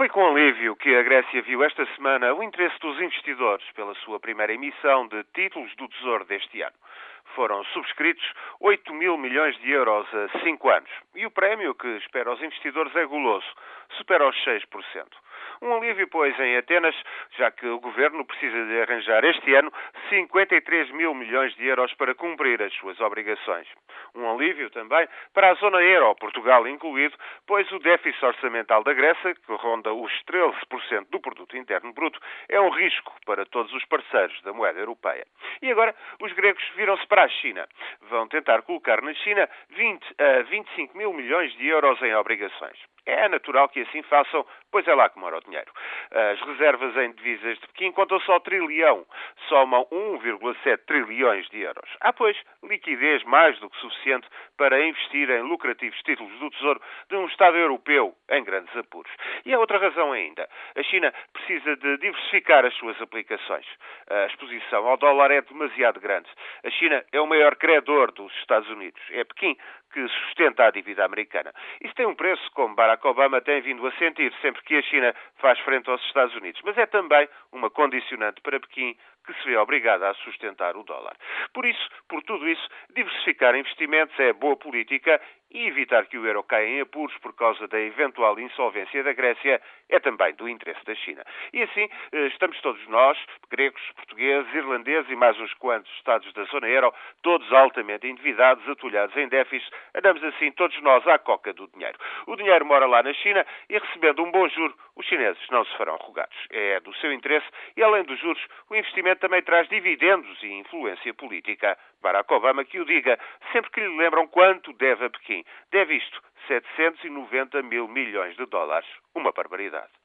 Foi com alívio que a Grécia viu esta semana o interesse dos investidores pela sua primeira emissão de títulos do Tesouro deste ano. Foram subscritos 8 mil milhões de euros a 5 anos. E o prémio que espera aos investidores é goloso, supera os 6%. Um alívio, pois, em Atenas, já que o governo precisa de arranjar este ano 53 mil milhões de euros para cumprir as suas obrigações. Um alívio também para a zona euro, Portugal incluído, pois o déficit orçamental da Grécia, que ronda os 13% do produto interno bruto, é um risco para todos os parceiros da moeda europeia. E agora os gregos viram-se para a China. Vão tentar colocar na China 20 a 25 mil milhões de euros em obrigações. É natural que assim façam, pois é lá que mora o dinheiro. As reservas em divisas de Pequim contam só trilhão, somam 1,7 trilhões de euros. Há, pois, liquidez mais do que suficiente para investir em lucrativos títulos do Tesouro de um Estado europeu em grandes apuros. E há outra razão ainda. A China precisa de diversificar as suas aplicações. A exposição ao dólar é demasiado grande. A China é o maior credor dos Estados Unidos. É Pequim que sustenta a dívida americana. Isso tem um preço, como Barack Obama tem vindo a sentir sempre que a China faz frente aos Estados Unidos. Mas é também uma condicionante para Pequim que se vê obrigada a sustentar o dólar. Por isso, por tudo isso, diversificar investimentos é boa política e evitar que o euro caia em apuros por causa da eventual insolvência da Grécia é também do interesse da China. E assim, eh, estamos todos nós, gregos, portugueses, irlandeses e mais uns quantos Estados da zona euro, todos altamente endividados, atulhados em déficit, andamos assim todos nós à coca do dinheiro. O dinheiro mora lá na China e recebendo um bom juro, os chineses não se farão rogados. É do seu interesse e, além dos juros, o investimento também traz dividendos e influência política. Barack Obama que o diga, sempre que lhe lembram quanto deve a Pequim. Deve isto, 790 mil milhões de dólares. Uma barbaridade.